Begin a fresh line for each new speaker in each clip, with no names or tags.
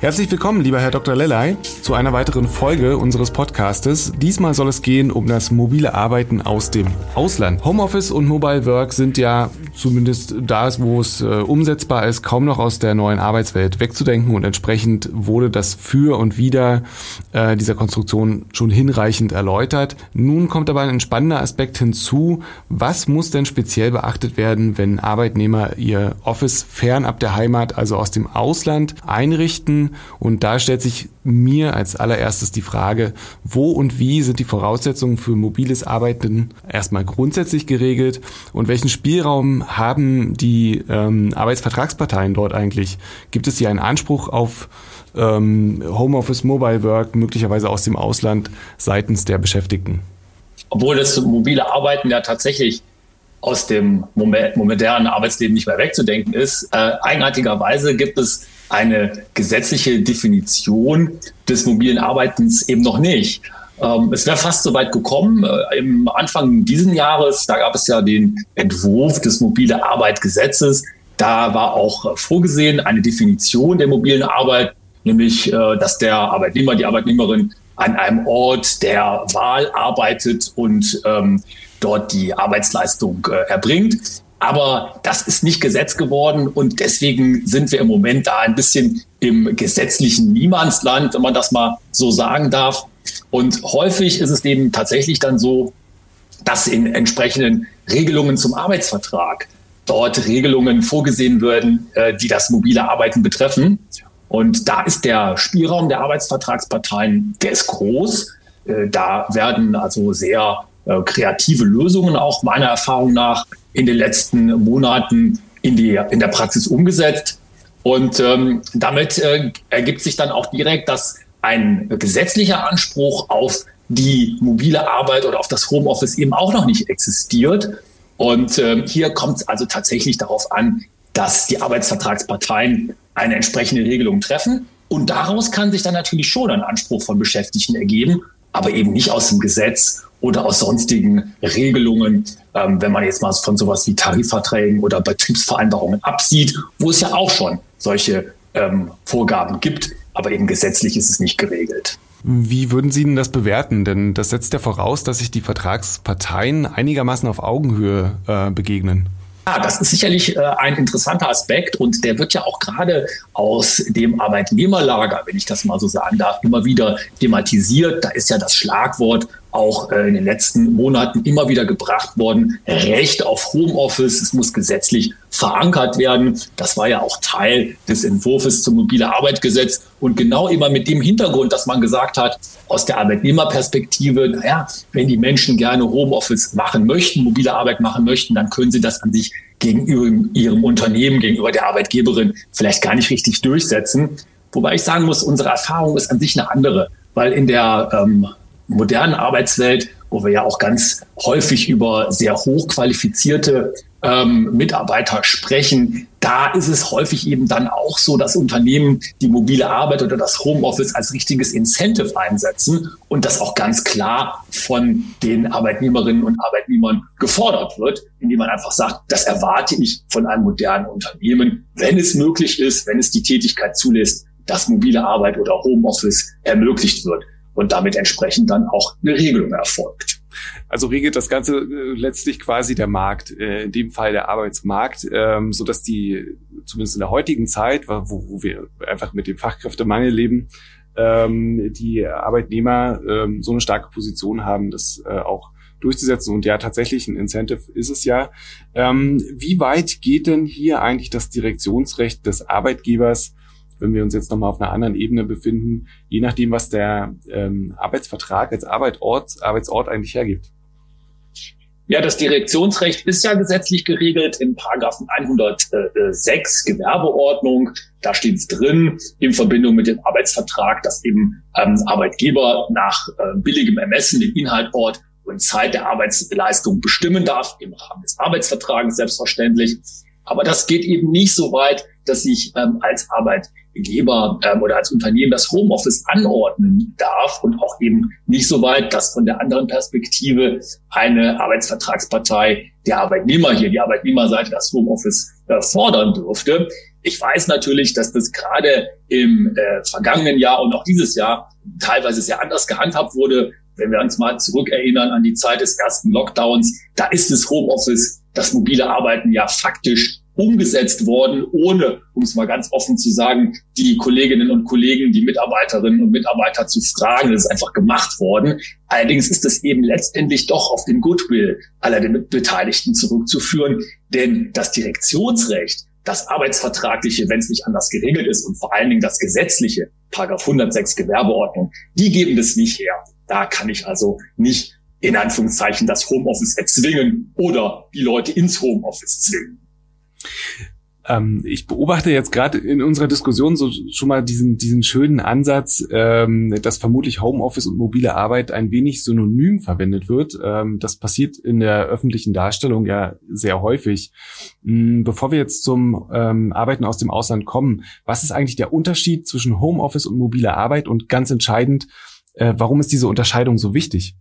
Herzlich willkommen, lieber Herr Dr. Lellay, zu einer weiteren Folge unseres Podcastes. Diesmal soll es gehen um das mobile Arbeiten aus dem Ausland. Homeoffice und Mobile Work sind ja zumindest da, wo es äh, umsetzbar ist, kaum noch aus der neuen Arbeitswelt wegzudenken und entsprechend wurde das Für und Wider äh, dieser Konstruktion schon hinreichend erläutert. Nun kommt aber ein spannender Aspekt hinzu. Was muss denn speziell beachtet werden, wenn Arbeitnehmer ihr Office fernab der Heimat, also aus dem Ausland, einrichten? Und da stellt sich mir als allererstes die Frage, wo und wie sind die Voraussetzungen für mobiles Arbeiten erstmal grundsätzlich geregelt und welchen Spielraum haben die ähm, Arbeitsvertragsparteien dort eigentlich? Gibt es hier einen Anspruch auf ähm, Homeoffice, Mobile Work, möglicherweise aus dem Ausland seitens der Beschäftigten?
Obwohl das mobile Arbeiten ja tatsächlich aus dem modernen Arbeitsleben nicht mehr wegzudenken ist. Äh, eigenartigerweise gibt es eine gesetzliche Definition des mobilen Arbeitens eben noch nicht. Ähm, es wäre fast so weit gekommen. Äh, Im Anfang dieses Jahres, da gab es ja den Entwurf des mobile Arbeitgesetzes. Da war auch vorgesehen eine Definition der mobilen Arbeit, nämlich, äh, dass der Arbeitnehmer, die Arbeitnehmerin an einem Ort der Wahl arbeitet und ähm, dort die Arbeitsleistung äh, erbringt. Aber das ist nicht Gesetz geworden und deswegen sind wir im Moment da ein bisschen im gesetzlichen Niemandsland, wenn man das mal so sagen darf. Und häufig ist es eben tatsächlich dann so, dass in entsprechenden Regelungen zum Arbeitsvertrag dort Regelungen vorgesehen würden, äh, die das mobile Arbeiten betreffen. Und da ist der Spielraum der Arbeitsvertragsparteien, der ist groß. Äh, da werden also sehr äh, kreative Lösungen auch meiner Erfahrung nach in den letzten Monaten in, die, in der Praxis umgesetzt. Und ähm, damit äh, ergibt sich dann auch direkt, dass ein gesetzlicher Anspruch auf die mobile Arbeit oder auf das Homeoffice eben auch noch nicht existiert. Und ähm, hier kommt es also tatsächlich darauf an, dass die Arbeitsvertragsparteien eine entsprechende Regelung treffen. Und daraus kann sich dann natürlich schon ein Anspruch von Beschäftigten ergeben, aber eben nicht aus dem Gesetz oder aus sonstigen Regelungen, ähm, wenn man jetzt mal von sowas wie Tarifverträgen oder Betriebsvereinbarungen absieht, wo es ja auch schon solche ähm, Vorgaben gibt, aber eben gesetzlich ist es nicht geregelt.
Wie würden Sie denn das bewerten? Denn das setzt ja voraus, dass sich die Vertragsparteien einigermaßen auf Augenhöhe äh, begegnen.
Ja, das ist sicherlich äh, ein interessanter Aspekt und der wird ja auch gerade aus dem Arbeitnehmerlager, wenn ich das mal so sagen darf, immer wieder thematisiert. Da ist ja das Schlagwort auch äh, in den letzten Monaten immer wieder gebracht worden. Recht auf Homeoffice, es muss gesetzlich verankert werden. Das war ja auch Teil des Entwurfs zum mobile Arbeitgesetz. Und genau immer mit dem Hintergrund, dass man gesagt hat, aus der Arbeitnehmerperspektive, naja, wenn die Menschen gerne Homeoffice machen möchten, mobile Arbeit machen möchten, dann können sie das an sich gegenüber ihrem Unternehmen, gegenüber der Arbeitgeberin vielleicht gar nicht richtig durchsetzen. Wobei ich sagen muss, unsere Erfahrung ist an sich eine andere, weil in der ähm, modernen Arbeitswelt, wo wir ja auch ganz häufig über sehr hochqualifizierte ähm, Mitarbeiter sprechen, da ist es häufig eben dann auch so, dass Unternehmen die mobile Arbeit oder das Homeoffice als richtiges Incentive einsetzen und das auch ganz klar von den Arbeitnehmerinnen und Arbeitnehmern gefordert wird, indem man einfach sagt, das erwarte ich von einem modernen Unternehmen, wenn es möglich ist, wenn es die Tätigkeit zulässt, dass mobile Arbeit oder Homeoffice ermöglicht wird und damit entsprechend dann auch eine Regelung erfolgt.
Also regelt das Ganze äh, letztlich quasi der Markt, äh, in dem Fall der Arbeitsmarkt, ähm, so dass die zumindest in der heutigen Zeit, wo, wir einfach mit dem Fachkräftemangel leben, ähm, die Arbeitnehmer ähm, so eine starke Position haben, das äh, auch durchzusetzen. Und ja, tatsächlich ein Incentive ist es ja. Ähm, wie weit geht denn hier eigentlich das Direktionsrecht des Arbeitgebers wenn wir uns jetzt nochmal auf einer anderen Ebene befinden, je nachdem, was der ähm, Arbeitsvertrag als Arbeitsort, Arbeitsort eigentlich hergibt.
Ja, das Direktionsrecht ist ja gesetzlich geregelt in Paragraphen 106 Gewerbeordnung. Da steht es drin, in Verbindung mit dem Arbeitsvertrag, dass eben ähm, Arbeitgeber nach äh, billigem Ermessen den Inhalt, Ort und Zeit der Arbeitsleistung bestimmen darf, im Rahmen des Arbeitsvertrages selbstverständlich. Aber das geht eben nicht so weit, dass ich ähm, als Arbeitgeber ähm, oder als Unternehmen das Homeoffice anordnen darf und auch eben nicht so weit, dass von der anderen Perspektive eine Arbeitsvertragspartei der Arbeitnehmer hier, die Arbeitnehmerseite, das Homeoffice äh, fordern dürfte. Ich weiß natürlich, dass das gerade im äh, vergangenen Jahr und auch dieses Jahr teilweise sehr anders gehandhabt wurde. Wenn wir uns mal zurückerinnern an die Zeit des ersten Lockdowns, da ist das Homeoffice, das mobile Arbeiten ja faktisch umgesetzt worden, ohne, um es mal ganz offen zu sagen, die Kolleginnen und Kollegen, die Mitarbeiterinnen und Mitarbeiter zu fragen. Das ist einfach gemacht worden. Allerdings ist es eben letztendlich doch auf den Goodwill aller der Beteiligten zurückzuführen, denn das Direktionsrecht, das arbeitsvertragliche, wenn es nicht anders geregelt ist und vor allen Dingen das gesetzliche, Paragraph 106 Gewerbeordnung, die geben das nicht her. Da kann ich also nicht in Anführungszeichen das Homeoffice erzwingen oder die Leute ins Homeoffice zwingen.
Ähm, ich beobachte jetzt gerade in unserer Diskussion so schon mal diesen, diesen schönen Ansatz, ähm, dass vermutlich Homeoffice und mobile Arbeit ein wenig synonym verwendet wird. Ähm, das passiert in der öffentlichen Darstellung ja sehr häufig. Mhm, bevor wir jetzt zum ähm, Arbeiten aus dem Ausland kommen, was ist eigentlich der Unterschied zwischen Homeoffice und mobile Arbeit und ganz entscheidend, äh, warum ist diese Unterscheidung so wichtig?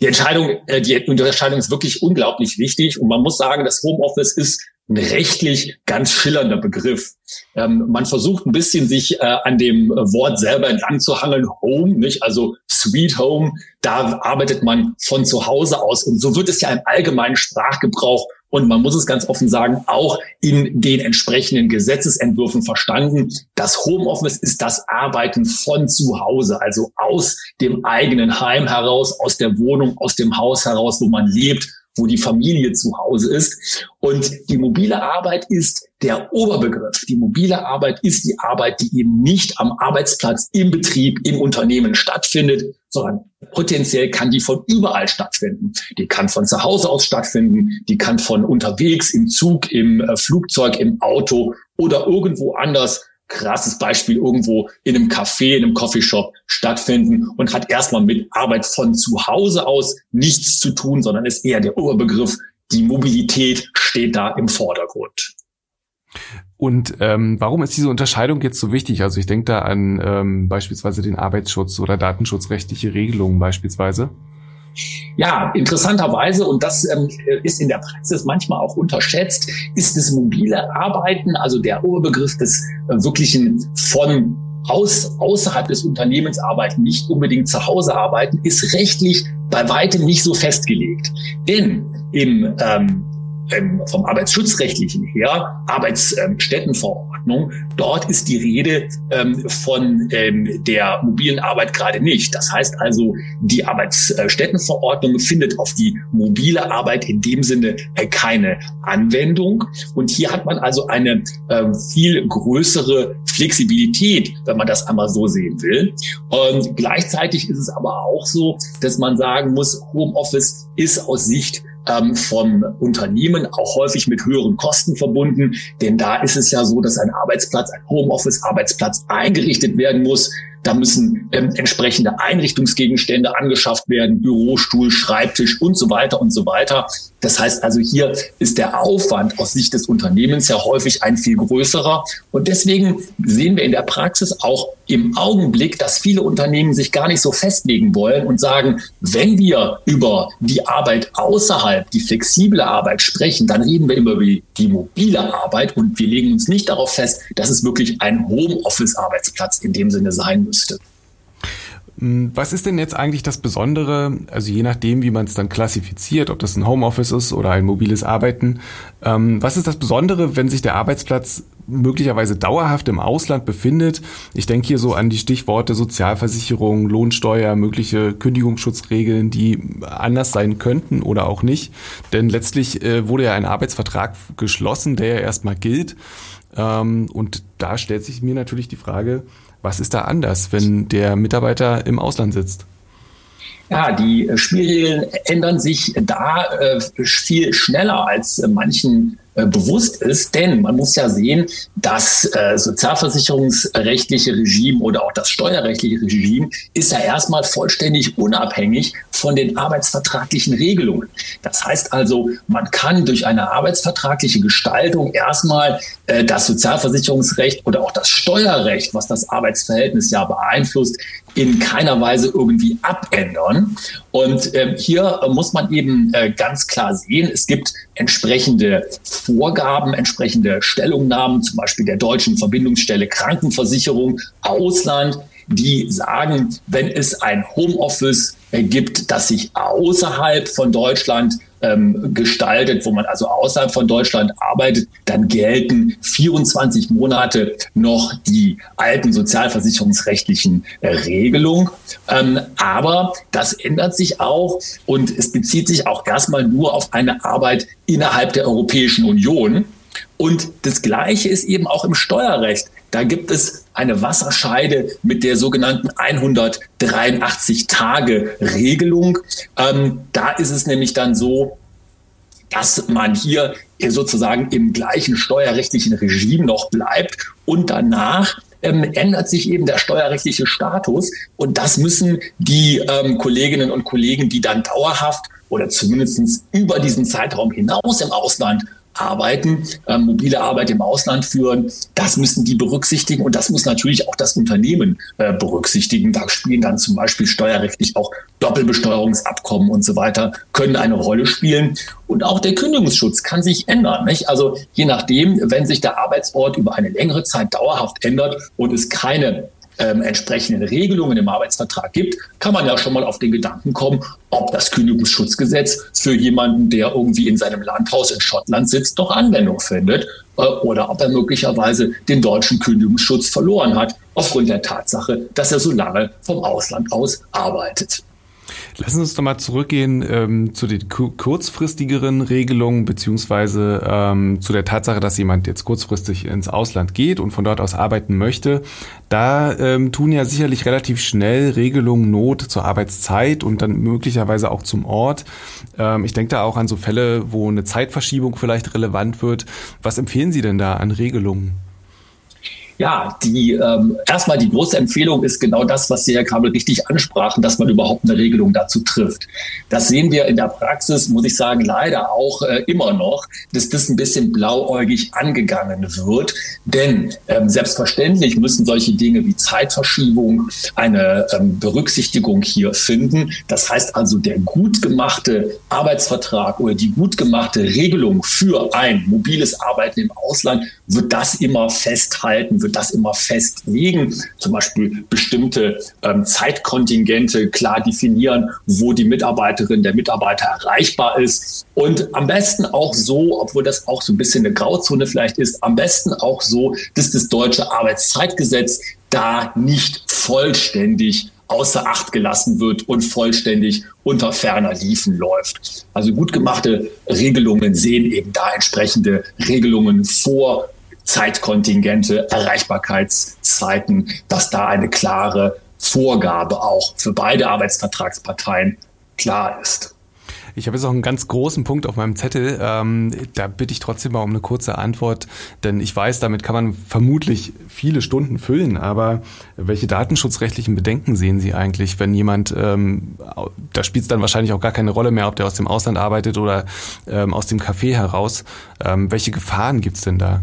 Die Entscheidung, äh, die Unterscheidung ist wirklich unglaublich wichtig und man muss sagen, das Homeoffice ist ein rechtlich ganz schillernder Begriff. Ähm, man versucht ein bisschen sich äh, an dem Wort selber entlang zu hangeln, Home, nicht? Also Sweet Home, da arbeitet man von zu Hause aus. Und so wird es ja im allgemeinen Sprachgebrauch und man muss es ganz offen sagen, auch in den entsprechenden Gesetzesentwürfen verstanden. Das Homeoffice ist das Arbeiten von zu Hause, also aus dem eigenen Heim heraus, aus der Wohnung, aus dem Haus heraus, wo man lebt wo die Familie zu Hause ist. Und die mobile Arbeit ist der Oberbegriff. Die mobile Arbeit ist die Arbeit, die eben nicht am Arbeitsplatz, im Betrieb, im Unternehmen stattfindet, sondern potenziell kann die von überall stattfinden. Die kann von zu Hause aus stattfinden, die kann von unterwegs, im Zug, im äh, Flugzeug, im Auto oder irgendwo anders krasses Beispiel irgendwo in einem Café, in einem Coffeeshop stattfinden und hat erstmal mit Arbeit von zu Hause aus nichts zu tun, sondern ist eher der Oberbegriff. Die Mobilität steht da im Vordergrund.
Und ähm, warum ist diese Unterscheidung jetzt so wichtig? Also ich denke da an ähm, beispielsweise den Arbeitsschutz oder datenschutzrechtliche Regelungen beispielsweise.
Ja, interessanterweise, und das ähm, ist in der Praxis manchmal auch unterschätzt, ist das mobile Arbeiten, also der Oberbegriff des äh, wirklichen von aus, außerhalb des Unternehmens arbeiten, nicht unbedingt zu Hause arbeiten, ist rechtlich bei weitem nicht so festgelegt. Denn im ähm, ähm, vom Arbeitsschutzrechtlichen her, Arbeitsstättenverordnung, dort ist die Rede ähm, von ähm, der mobilen Arbeit gerade nicht. Das heißt also, die Arbeitsstättenverordnung findet auf die mobile Arbeit in dem Sinne äh, keine Anwendung. Und hier hat man also eine äh, viel größere Flexibilität, wenn man das einmal so sehen will. Und gleichzeitig ist es aber auch so, dass man sagen muss, Homeoffice ist aus Sicht ähm, vom Unternehmen, auch häufig mit höheren Kosten verbunden. Denn da ist es ja so, dass ein Arbeitsplatz, ein Homeoffice-Arbeitsplatz eingerichtet werden muss. Da müssen ähm, entsprechende Einrichtungsgegenstände angeschafft werden, Bürostuhl, Schreibtisch und so weiter und so weiter. Das heißt also, hier ist der Aufwand aus Sicht des Unternehmens ja häufig ein viel größerer. Und deswegen sehen wir in der Praxis auch im Augenblick, dass viele Unternehmen sich gar nicht so festlegen wollen und sagen, wenn wir über die Arbeit außerhalb, die flexible Arbeit sprechen, dann reden wir immer über die mobile Arbeit und wir legen uns nicht darauf fest, dass es wirklich ein Homeoffice-Arbeitsplatz in dem Sinne sein müsste.
Hm, was ist denn jetzt eigentlich das Besondere, also je nachdem, wie man es dann klassifiziert, ob das ein Homeoffice ist oder ein mobiles Arbeiten, ähm, was ist das Besondere, wenn sich der Arbeitsplatz möglicherweise dauerhaft im Ausland befindet? Ich denke hier so an die Stichworte Sozialversicherung, Lohnsteuer, mögliche Kündigungsschutzregeln, die anders sein könnten oder auch nicht. Denn letztlich äh, wurde ja ein Arbeitsvertrag geschlossen, der ja erstmal gilt. Ähm, und da stellt sich mir natürlich die Frage, was ist da anders, wenn der Mitarbeiter im Ausland sitzt?
Ja, die Spielregeln ändern sich da äh, viel schneller als manchen bewusst ist. Denn man muss ja sehen, das äh, sozialversicherungsrechtliche Regime oder auch das steuerrechtliche Regime ist ja erstmal vollständig unabhängig von den arbeitsvertraglichen Regelungen. Das heißt also, man kann durch eine arbeitsvertragliche Gestaltung erstmal äh, das Sozialversicherungsrecht oder auch das Steuerrecht, was das Arbeitsverhältnis ja beeinflusst, in keiner Weise irgendwie abändern. Und äh, hier muss man eben äh, ganz klar sehen, es gibt entsprechende Vorgaben, entsprechende Stellungnahmen, zum Beispiel der deutschen Verbindungsstelle Krankenversicherung Ausland, die sagen, wenn es ein Homeoffice gibt, das sich außerhalb von Deutschland ähm, gestaltet, wo man also außerhalb von Deutschland arbeitet, dann gelten 24 Monate noch die alten sozialversicherungsrechtlichen äh, Regelungen. Ähm, aber das ändert sich auch und es bezieht sich auch erstmal nur auf eine Arbeit innerhalb der Europäischen Union. Und das Gleiche ist eben auch im Steuerrecht. Da gibt es eine Wasserscheide mit der sogenannten 183-Tage-Regelung. Ähm, da ist es nämlich dann so, dass man hier sozusagen im gleichen steuerrechtlichen Regime noch bleibt und danach ähm, ändert sich eben der steuerrechtliche Status. Und das müssen die ähm, Kolleginnen und Kollegen, die dann dauerhaft oder zumindest über diesen Zeitraum hinaus im Ausland arbeiten, äh, mobile Arbeit im Ausland führen. Das müssen die berücksichtigen und das muss natürlich auch das Unternehmen äh, berücksichtigen. Da spielen dann zum Beispiel steuerrechtlich auch Doppelbesteuerungsabkommen und so weiter, können eine Rolle spielen. Und auch der Kündigungsschutz kann sich ändern. Nicht? Also je nachdem, wenn sich der Arbeitsort über eine längere Zeit dauerhaft ändert und es keine ähm, entsprechenden Regelungen im Arbeitsvertrag gibt, kann man ja schon mal auf den Gedanken kommen, ob das Kündigungsschutzgesetz für jemanden, der irgendwie in seinem Landhaus in Schottland sitzt, doch Anwendung findet äh, oder ob er möglicherweise den deutschen Kündigungsschutz verloren hat aufgrund der Tatsache, dass er so lange vom Ausland aus arbeitet.
Lassen Sie uns doch mal zurückgehen ähm, zu den kurzfristigeren Regelungen beziehungsweise ähm, zu der Tatsache, dass jemand jetzt kurzfristig ins Ausland geht und von dort aus arbeiten möchte. Da ähm, tun ja sicherlich relativ schnell Regelungen Not zur Arbeitszeit und dann möglicherweise auch zum Ort. Ähm, ich denke da auch an so Fälle, wo eine Zeitverschiebung vielleicht relevant wird. Was empfehlen Sie denn da an Regelungen?
Ja, die ähm, erstmal die große Empfehlung ist genau das, was Sie, Herr Kabel, richtig ansprachen, dass man überhaupt eine Regelung dazu trifft. Das sehen wir in der Praxis, muss ich sagen, leider auch äh, immer noch, dass das ein bisschen blauäugig angegangen wird. Denn ähm, selbstverständlich müssen solche Dinge wie Zeitverschiebung eine ähm, Berücksichtigung hier finden. Das heißt also, der gut gemachte Arbeitsvertrag oder die gut gemachte Regelung für ein mobiles Arbeiten im Ausland wird das immer festhalten, wird das immer festlegen, zum Beispiel bestimmte ähm, Zeitkontingente klar definieren, wo die Mitarbeiterin, der Mitarbeiter erreichbar ist. Und am besten auch so, obwohl das auch so ein bisschen eine Grauzone vielleicht ist, am besten auch so, dass das deutsche Arbeitszeitgesetz da nicht vollständig außer Acht gelassen wird und vollständig unter ferner Liefen läuft. Also gut gemachte Regelungen sehen eben da entsprechende Regelungen vor, Zeitkontingente, Erreichbarkeitszeiten, dass da eine klare Vorgabe auch für beide Arbeitsvertragsparteien klar ist.
Ich habe jetzt auch einen ganz großen Punkt auf meinem Zettel. Ähm, da bitte ich trotzdem mal um eine kurze Antwort, denn ich weiß, damit kann man vermutlich viele Stunden füllen. Aber welche datenschutzrechtlichen Bedenken sehen Sie eigentlich, wenn jemand, ähm, da spielt es dann wahrscheinlich auch gar keine Rolle mehr, ob der aus dem Ausland arbeitet oder ähm, aus dem Café heraus. Ähm, welche Gefahren gibt es denn da?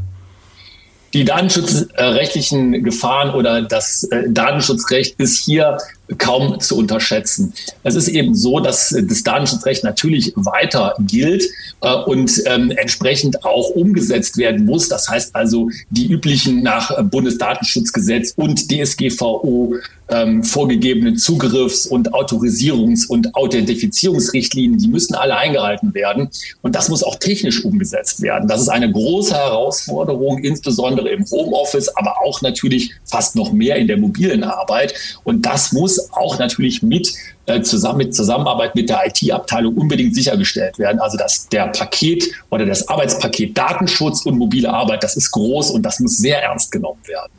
Die datenschutzrechtlichen Gefahren oder das äh, Datenschutzrecht ist hier kaum zu unterschätzen. Es ist eben so, dass das Datenschutzrecht natürlich weiter gilt äh, und ähm, entsprechend auch umgesetzt werden muss. Das heißt also, die üblichen nach Bundesdatenschutzgesetz und DSGVO ähm, vorgegebenen Zugriffs- und Autorisierungs- und Authentifizierungsrichtlinien, die müssen alle eingehalten werden. Und das muss auch technisch umgesetzt werden. Das ist eine große Herausforderung, insbesondere im Homeoffice, aber auch natürlich fast noch mehr in der mobilen Arbeit. Und das muss auch natürlich mit äh, zusammen mit Zusammenarbeit mit der IT-Abteilung unbedingt sichergestellt werden. Also dass der Paket oder das Arbeitspaket Datenschutz und mobile Arbeit, das ist groß und das muss sehr ernst genommen werden.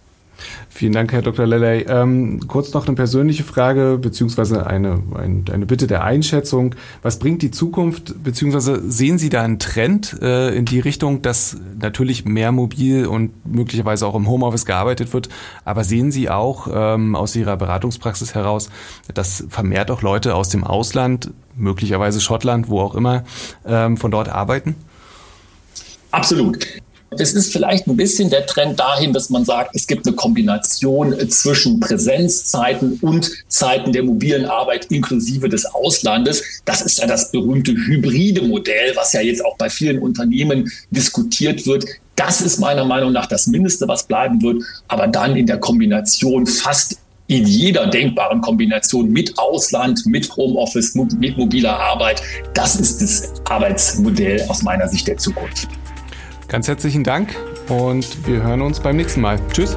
Vielen Dank, Herr Dr. Lelley. Ähm, kurz noch eine persönliche Frage beziehungsweise eine, eine, eine Bitte der Einschätzung. Was bringt die Zukunft beziehungsweise sehen Sie da einen Trend äh, in die Richtung, dass natürlich mehr mobil und möglicherweise auch im Homeoffice gearbeitet wird, aber sehen Sie auch ähm, aus Ihrer Beratungspraxis heraus, dass vermehrt auch Leute aus dem Ausland, möglicherweise Schottland, wo auch immer, ähm, von dort arbeiten?
Absolut. Es ist vielleicht ein bisschen der Trend dahin, dass man sagt, es gibt eine Kombination zwischen Präsenzzeiten und Zeiten der mobilen Arbeit inklusive des Auslandes. Das ist ja das berühmte hybride Modell, was ja jetzt auch bei vielen Unternehmen diskutiert wird. Das ist meiner Meinung nach das Mindeste, was bleiben wird. Aber dann in der Kombination fast in jeder denkbaren Kombination mit Ausland, mit Homeoffice, mit mobiler Arbeit. Das ist das Arbeitsmodell aus meiner Sicht der Zukunft.
Ganz herzlichen Dank und wir hören uns beim nächsten Mal. Tschüss.